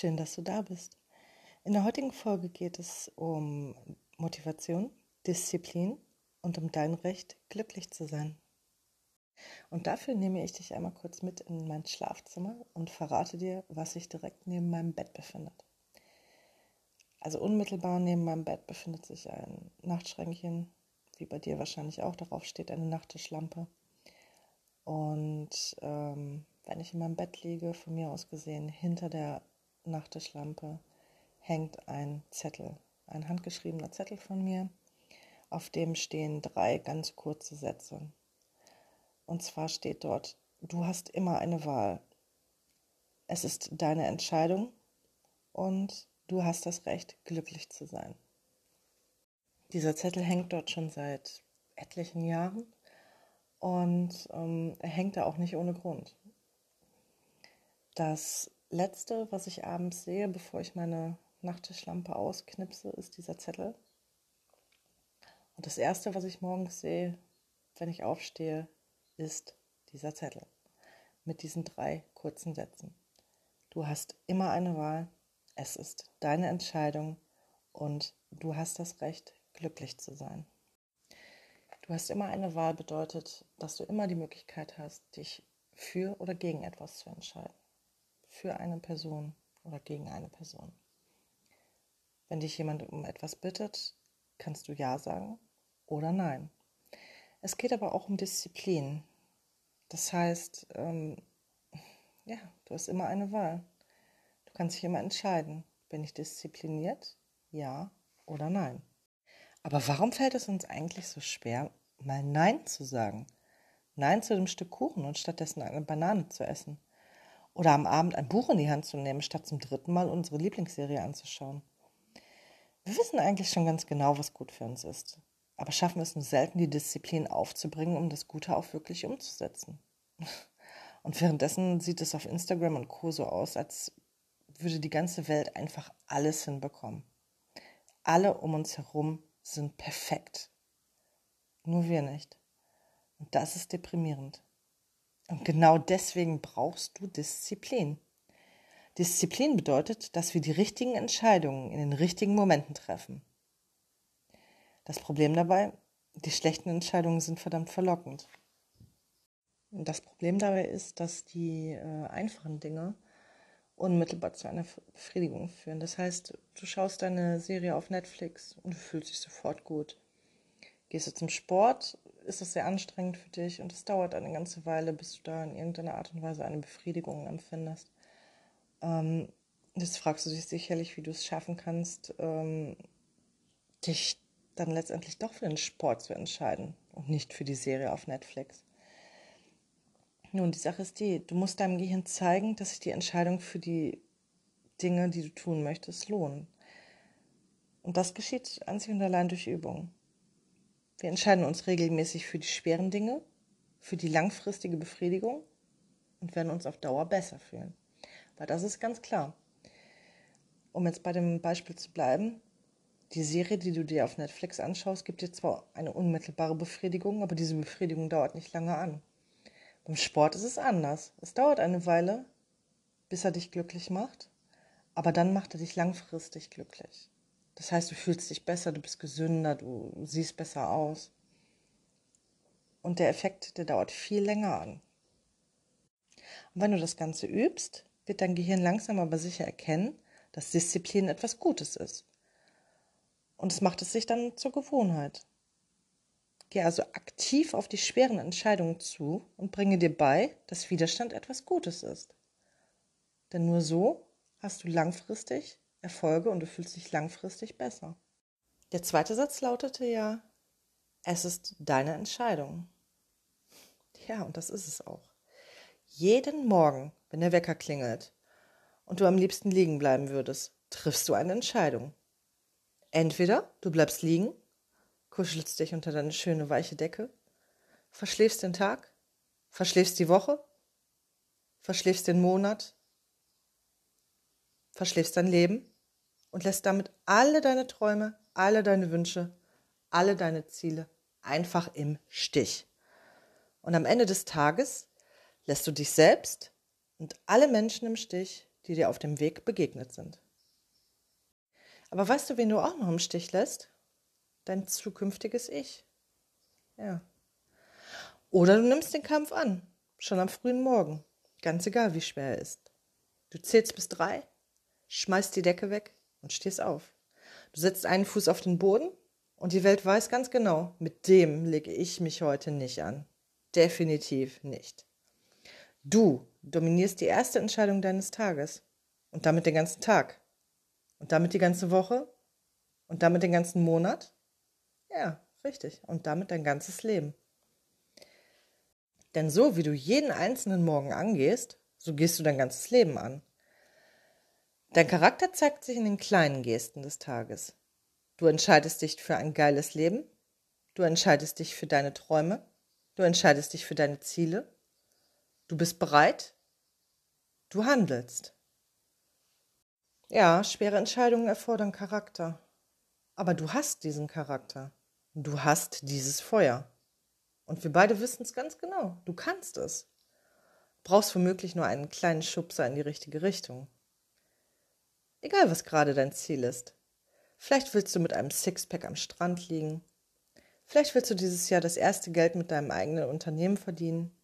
Schön, dass du da bist. In der heutigen Folge geht es um Motivation, Disziplin und um dein Recht, glücklich zu sein. Und dafür nehme ich dich einmal kurz mit in mein Schlafzimmer und verrate dir, was sich direkt neben meinem Bett befindet. Also unmittelbar neben meinem Bett befindet sich ein Nachtschränkchen, wie bei dir wahrscheinlich auch. Darauf steht eine Nachttischlampe. Und ähm, wenn ich in meinem Bett liege, von mir aus gesehen, hinter der Nachttischlampe hängt ein Zettel, ein handgeschriebener Zettel von mir, auf dem stehen drei ganz kurze Sätze. Und zwar steht dort, du hast immer eine Wahl. Es ist deine Entscheidung und du hast das Recht, glücklich zu sein. Dieser Zettel hängt dort schon seit etlichen Jahren und ähm, er hängt da auch nicht ohne Grund. Das Letzte, was ich abends sehe, bevor ich meine Nachttischlampe ausknipse, ist dieser Zettel. Und das Erste, was ich morgens sehe, wenn ich aufstehe, ist dieser Zettel mit diesen drei kurzen Sätzen. Du hast immer eine Wahl, es ist deine Entscheidung und du hast das Recht, glücklich zu sein. Du hast immer eine Wahl bedeutet, dass du immer die Möglichkeit hast, dich für oder gegen etwas zu entscheiden für eine Person oder gegen eine Person. Wenn dich jemand um etwas bittet, kannst du Ja sagen oder Nein. Es geht aber auch um Disziplin. Das heißt, ähm, ja, du hast immer eine Wahl. Du kannst dich immer entscheiden, bin ich diszipliniert, ja oder nein. Aber warum fällt es uns eigentlich so schwer, mal Nein zu sagen? Nein zu dem Stück Kuchen und stattdessen eine Banane zu essen? Oder am Abend ein Buch in die Hand zu nehmen, statt zum dritten Mal unsere Lieblingsserie anzuschauen. Wir wissen eigentlich schon ganz genau, was gut für uns ist. Aber schaffen es nur selten, die Disziplin aufzubringen, um das Gute auch wirklich umzusetzen. Und währenddessen sieht es auf Instagram und Co. so aus, als würde die ganze Welt einfach alles hinbekommen. Alle um uns herum sind perfekt. Nur wir nicht. Und das ist deprimierend. Und genau deswegen brauchst du Disziplin. Disziplin bedeutet, dass wir die richtigen Entscheidungen in den richtigen Momenten treffen. Das Problem dabei, die schlechten Entscheidungen sind verdammt verlockend. Und das Problem dabei ist, dass die äh, einfachen Dinge unmittelbar zu einer Befriedigung führen. Das heißt, du schaust deine Serie auf Netflix und du fühlst dich sofort gut. Gehst du zum Sport, ist es sehr anstrengend für dich und es dauert eine ganze Weile, bis du da in irgendeiner Art und Weise eine Befriedigung empfindest. Ähm, jetzt fragst du dich sicherlich, wie du es schaffen kannst, ähm, dich dann letztendlich doch für den Sport zu entscheiden und nicht für die Serie auf Netflix. Nun, die Sache ist die, du musst deinem Gehirn zeigen, dass sich die Entscheidung für die Dinge, die du tun möchtest, lohnen. Und das geschieht einzig und allein durch Übung. Wir entscheiden uns regelmäßig für die schweren Dinge, für die langfristige Befriedigung und werden uns auf Dauer besser fühlen. Weil das ist ganz klar. Um jetzt bei dem Beispiel zu bleiben, die Serie, die du dir auf Netflix anschaust, gibt dir zwar eine unmittelbare Befriedigung, aber diese Befriedigung dauert nicht lange an. Beim Sport ist es anders. Es dauert eine Weile, bis er dich glücklich macht, aber dann macht er dich langfristig glücklich. Das heißt, du fühlst dich besser, du bist gesünder, du siehst besser aus. Und der Effekt, der dauert viel länger an. Und wenn du das Ganze übst, wird dein Gehirn langsam aber sicher erkennen, dass Disziplin etwas Gutes ist. Und es macht es sich dann zur Gewohnheit. Geh also aktiv auf die schweren Entscheidungen zu und bringe dir bei, dass Widerstand etwas Gutes ist. Denn nur so hast du langfristig Erfolge und du fühlst dich langfristig besser. Der zweite Satz lautete ja, es ist deine Entscheidung. Ja, und das ist es auch. Jeden Morgen, wenn der Wecker klingelt und du am liebsten liegen bleiben würdest, triffst du eine Entscheidung. Entweder du bleibst liegen, kuschelst dich unter deine schöne weiche Decke, verschläfst den Tag, verschläfst die Woche, verschläfst den Monat, verschläfst dein Leben und lässt damit alle deine Träume, alle deine Wünsche, alle deine Ziele einfach im Stich. Und am Ende des Tages lässt du dich selbst und alle Menschen im Stich, die dir auf dem Weg begegnet sind. Aber weißt du, wen du auch noch im Stich lässt? Dein zukünftiges Ich. Ja. Oder du nimmst den Kampf an, schon am frühen Morgen, ganz egal, wie schwer er ist. Du zählst bis drei, schmeißt die Decke weg und stehst auf. Du setzt einen Fuß auf den Boden und die Welt weiß ganz genau, mit dem lege ich mich heute nicht an. Definitiv nicht. Du dominierst die erste Entscheidung deines Tages und damit den ganzen Tag und damit die ganze Woche und damit den ganzen Monat. Ja, richtig. Und damit dein ganzes Leben. Denn so wie du jeden einzelnen Morgen angehst, so gehst du dein ganzes Leben an. Dein Charakter zeigt sich in den kleinen Gesten des Tages. Du entscheidest dich für ein geiles Leben, du entscheidest dich für deine Träume, du entscheidest dich für deine Ziele, du bist bereit, du handelst. Ja, schwere Entscheidungen erfordern Charakter, aber du hast diesen Charakter, du hast dieses Feuer. Und wir beide wissen es ganz genau, du kannst es. Brauchst womöglich nur einen kleinen Schubser in die richtige Richtung. Egal, was gerade dein Ziel ist. Vielleicht willst du mit einem Sixpack am Strand liegen. Vielleicht willst du dieses Jahr das erste Geld mit deinem eigenen Unternehmen verdienen.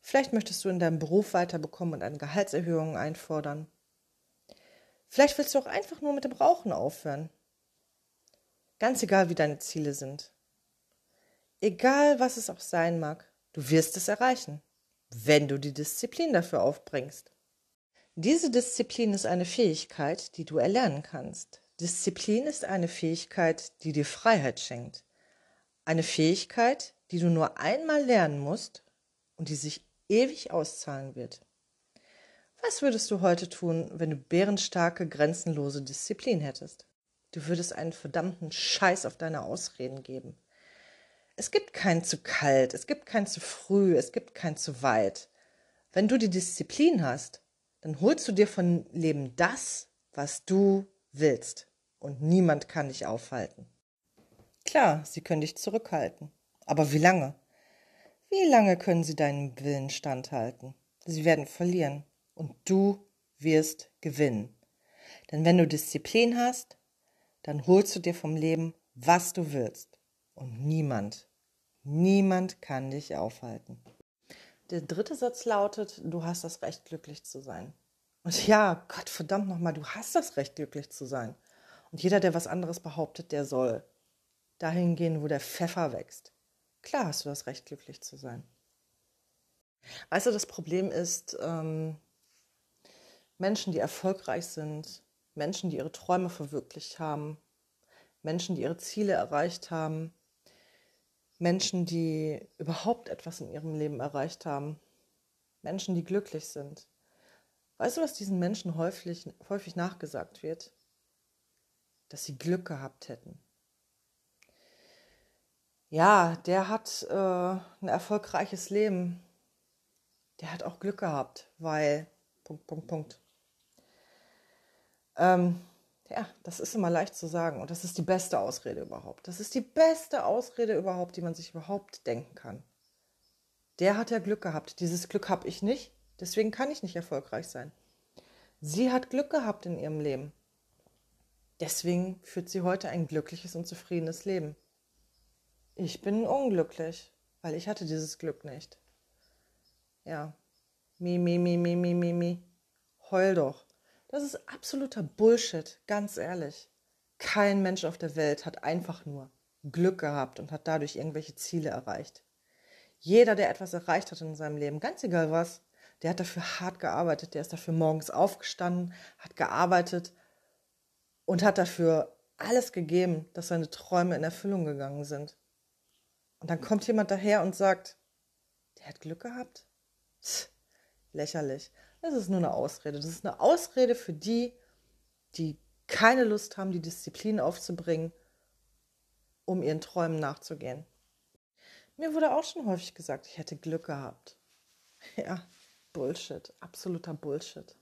Vielleicht möchtest du in deinem Beruf weiterbekommen und eine Gehaltserhöhung einfordern. Vielleicht willst du auch einfach nur mit dem Rauchen aufhören. Ganz egal, wie deine Ziele sind. Egal, was es auch sein mag, du wirst es erreichen, wenn du die Disziplin dafür aufbringst. Diese Disziplin ist eine Fähigkeit, die du erlernen kannst. Disziplin ist eine Fähigkeit, die dir Freiheit schenkt. Eine Fähigkeit, die du nur einmal lernen musst und die sich ewig auszahlen wird. Was würdest du heute tun, wenn du bärenstarke, grenzenlose Disziplin hättest? Du würdest einen verdammten Scheiß auf deine Ausreden geben. Es gibt kein zu kalt, es gibt kein zu früh, es gibt kein zu weit. Wenn du die Disziplin hast, dann holst du dir von Leben das, was du willst. Und niemand kann dich aufhalten. Klar, sie können dich zurückhalten. Aber wie lange? Wie lange können sie deinem Willen standhalten? Sie werden verlieren. Und du wirst gewinnen. Denn wenn du Disziplin hast, dann holst du dir vom Leben, was du willst. Und niemand, niemand kann dich aufhalten. Der dritte Satz lautet, du hast das Recht, glücklich zu sein. Und ja, Gott verdammt nochmal, du hast das Recht, glücklich zu sein. Und jeder, der was anderes behauptet, der soll dahin gehen, wo der Pfeffer wächst. Klar hast du das Recht, glücklich zu sein. Weißt du, das Problem ist, ähm, Menschen, die erfolgreich sind, Menschen, die ihre Träume verwirklicht haben, Menschen, die ihre Ziele erreicht haben, Menschen, die überhaupt etwas in ihrem Leben erreicht haben, Menschen, die glücklich sind. Weißt du, was diesen Menschen häufig, häufig nachgesagt wird? Dass sie Glück gehabt hätten. Ja, der hat äh, ein erfolgreiches Leben. Der hat auch Glück gehabt, weil. Punkt, Punkt, Punkt. Ähm, ja, das ist immer leicht zu sagen und das ist die beste Ausrede überhaupt. Das ist die beste Ausrede überhaupt, die man sich überhaupt denken kann. Der hat ja Glück gehabt. Dieses Glück habe ich nicht, deswegen kann ich nicht erfolgreich sein. Sie hat Glück gehabt in ihrem Leben. Deswegen führt sie heute ein glückliches und zufriedenes Leben. Ich bin unglücklich, weil ich hatte dieses Glück nicht. Ja. Mi, mi, mi, mi, mi, mi, mi. Heul doch. Das ist absoluter Bullshit, ganz ehrlich. Kein Mensch auf der Welt hat einfach nur Glück gehabt und hat dadurch irgendwelche Ziele erreicht. Jeder, der etwas erreicht hat in seinem Leben, ganz egal was, der hat dafür hart gearbeitet, der ist dafür morgens aufgestanden, hat gearbeitet und hat dafür alles gegeben, dass seine Träume in Erfüllung gegangen sind. Und dann kommt jemand daher und sagt, der hat Glück gehabt? Pff, lächerlich. Das ist nur eine Ausrede. Das ist eine Ausrede für die, die keine Lust haben, die Disziplin aufzubringen, um ihren Träumen nachzugehen. Mir wurde auch schon häufig gesagt, ich hätte Glück gehabt. Ja, Bullshit, absoluter Bullshit.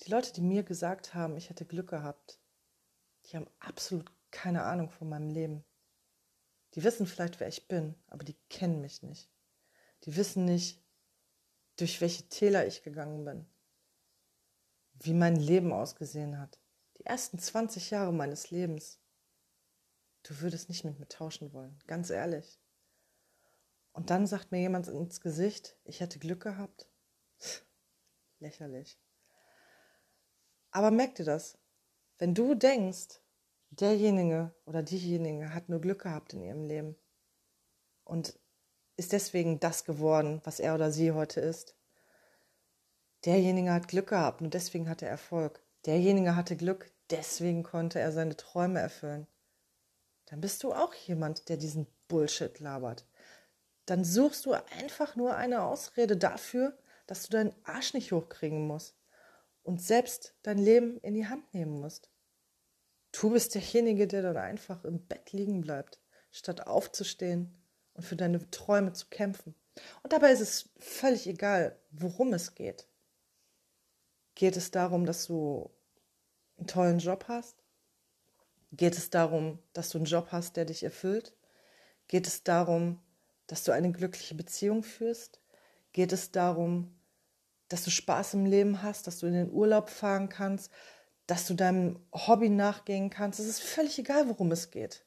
Die Leute, die mir gesagt haben, ich hätte Glück gehabt, die haben absolut keine Ahnung von meinem Leben. Die wissen vielleicht, wer ich bin, aber die kennen mich nicht. Die wissen nicht, durch welche Täler ich gegangen bin. wie mein Leben ausgesehen hat. Die ersten 20 Jahre meines Lebens. Du würdest nicht mit mir tauschen wollen, ganz ehrlich. Und dann sagt mir jemand ins Gesicht, ich hätte Glück gehabt. Lächerlich. Aber merk dir das, wenn du denkst, derjenige oder diejenige hat nur Glück gehabt in ihrem Leben und ist deswegen das geworden, was er oder sie heute ist. Derjenige hat Glück gehabt und deswegen hatte er Erfolg. Derjenige hatte Glück, deswegen konnte er seine Träume erfüllen. Dann bist du auch jemand, der diesen Bullshit labert. Dann suchst du einfach nur eine Ausrede dafür, dass du deinen Arsch nicht hochkriegen musst und selbst dein Leben in die Hand nehmen musst. Du bist derjenige, der dann einfach im Bett liegen bleibt, statt aufzustehen und für deine Träume zu kämpfen. Und dabei ist es völlig egal, worum es geht. Geht es darum, dass du einen tollen Job hast? Geht es darum, dass du einen Job hast, der dich erfüllt? Geht es darum, dass du eine glückliche Beziehung führst? Geht es darum, dass du Spaß im Leben hast, dass du in den Urlaub fahren kannst, dass du deinem Hobby nachgehen kannst? Es ist völlig egal, worum es geht.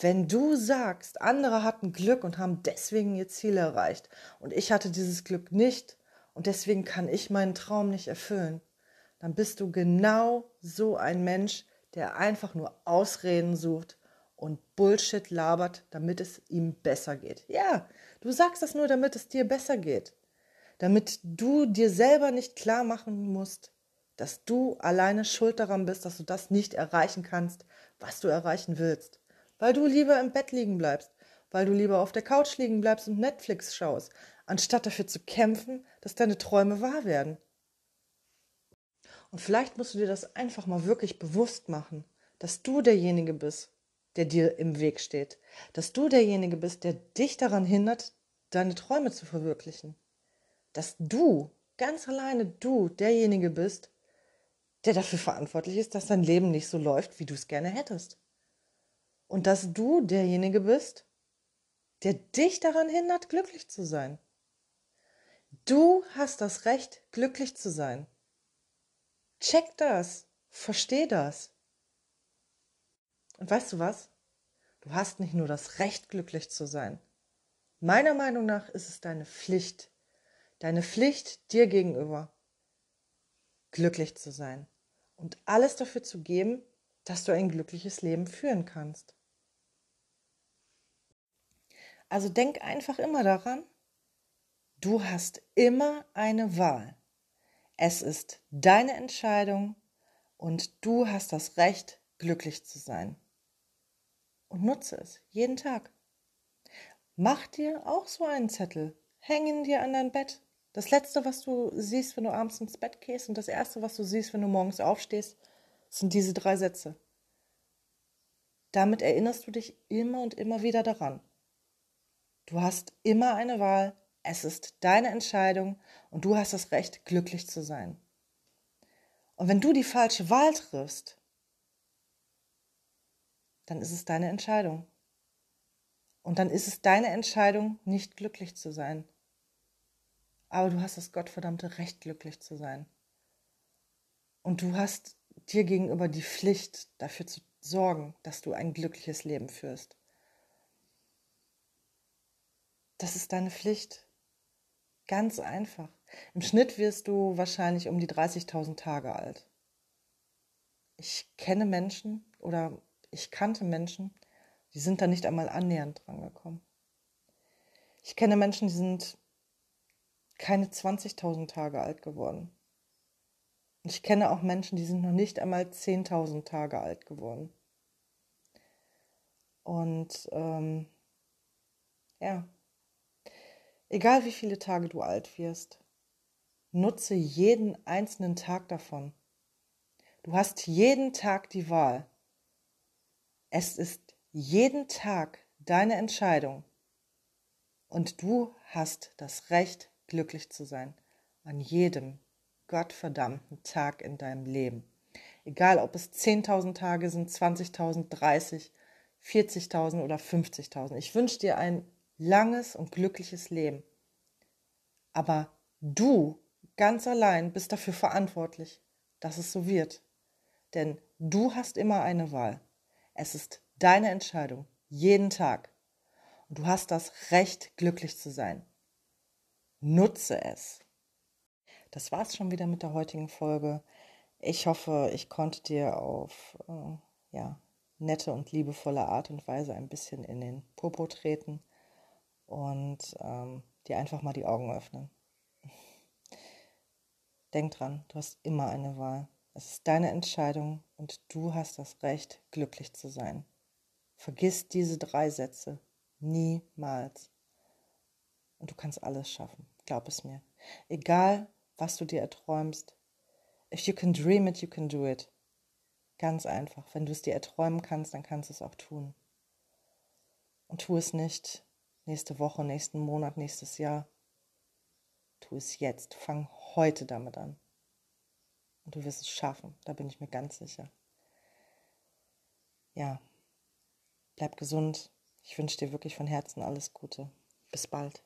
Wenn du sagst, andere hatten Glück und haben deswegen ihr Ziel erreicht und ich hatte dieses Glück nicht und deswegen kann ich meinen Traum nicht erfüllen, dann bist du genau so ein Mensch, der einfach nur Ausreden sucht und Bullshit labert, damit es ihm besser geht. Ja, du sagst das nur, damit es dir besser geht. Damit du dir selber nicht klar machen musst, dass du alleine schuld daran bist, dass du das nicht erreichen kannst, was du erreichen willst weil du lieber im Bett liegen bleibst, weil du lieber auf der Couch liegen bleibst und Netflix schaust, anstatt dafür zu kämpfen, dass deine Träume wahr werden. Und vielleicht musst du dir das einfach mal wirklich bewusst machen, dass du derjenige bist, der dir im Weg steht, dass du derjenige bist, der dich daran hindert, deine Träume zu verwirklichen, dass du, ganz alleine du, derjenige bist, der dafür verantwortlich ist, dass dein Leben nicht so läuft, wie du es gerne hättest und dass du derjenige bist, der dich daran hindert, glücklich zu sein. Du hast das Recht, glücklich zu sein. Check das, versteh das. Und weißt du was? Du hast nicht nur das Recht, glücklich zu sein. Meiner Meinung nach ist es deine Pflicht, deine Pflicht dir gegenüber, glücklich zu sein und alles dafür zu geben, dass du ein glückliches Leben führen kannst. Also denk einfach immer daran, du hast immer eine Wahl. Es ist deine Entscheidung und du hast das Recht, glücklich zu sein. Und nutze es jeden Tag. Mach dir auch so einen Zettel, häng ihn dir an dein Bett. Das Letzte, was du siehst, wenn du abends ins Bett gehst und das Erste, was du siehst, wenn du morgens aufstehst, sind diese drei Sätze. Damit erinnerst du dich immer und immer wieder daran. Du hast immer eine Wahl, es ist deine Entscheidung und du hast das Recht, glücklich zu sein. Und wenn du die falsche Wahl triffst, dann ist es deine Entscheidung. Und dann ist es deine Entscheidung, nicht glücklich zu sein. Aber du hast das gottverdammte Recht, glücklich zu sein. Und du hast dir gegenüber die Pflicht, dafür zu sorgen, dass du ein glückliches Leben führst. Das ist deine Pflicht. Ganz einfach. Im Schnitt wirst du wahrscheinlich um die 30.000 Tage alt. Ich kenne Menschen oder ich kannte Menschen, die sind da nicht einmal annähernd dran gekommen. Ich kenne Menschen, die sind keine 20.000 Tage alt geworden. Und ich kenne auch Menschen, die sind noch nicht einmal 10.000 Tage alt geworden. Und ähm, ja, Egal wie viele Tage du alt wirst, nutze jeden einzelnen Tag davon. Du hast jeden Tag die Wahl. Es ist jeden Tag deine Entscheidung. Und du hast das Recht, glücklich zu sein. An jedem gottverdammten Tag in deinem Leben. Egal, ob es 10.000 Tage sind, 20.000, 30, 40.000 oder 50.000. Ich wünsche dir ein langes und glückliches Leben. Aber du ganz allein bist dafür verantwortlich, dass es so wird. Denn du hast immer eine Wahl. Es ist deine Entscheidung, jeden Tag. Und du hast das Recht, glücklich zu sein. Nutze es. Das war's schon wieder mit der heutigen Folge. Ich hoffe, ich konnte dir auf äh, ja, nette und liebevolle Art und Weise ein bisschen in den Popo treten und ähm, dir einfach mal die Augen öffnen. Denk dran, du hast immer eine Wahl. Es ist deine Entscheidung und du hast das Recht, glücklich zu sein. Vergiss diese drei Sätze niemals. Und du kannst alles schaffen, glaub es mir. Egal, was du dir erträumst. If you can dream it, you can do it. Ganz einfach. Wenn du es dir erträumen kannst, dann kannst du es auch tun. Und tu es nicht nächste Woche, nächsten Monat, nächstes Jahr. Tu es jetzt. Fang heute damit an. Und du wirst es schaffen. Da bin ich mir ganz sicher. Ja. Bleib gesund. Ich wünsche dir wirklich von Herzen alles Gute. Bis bald.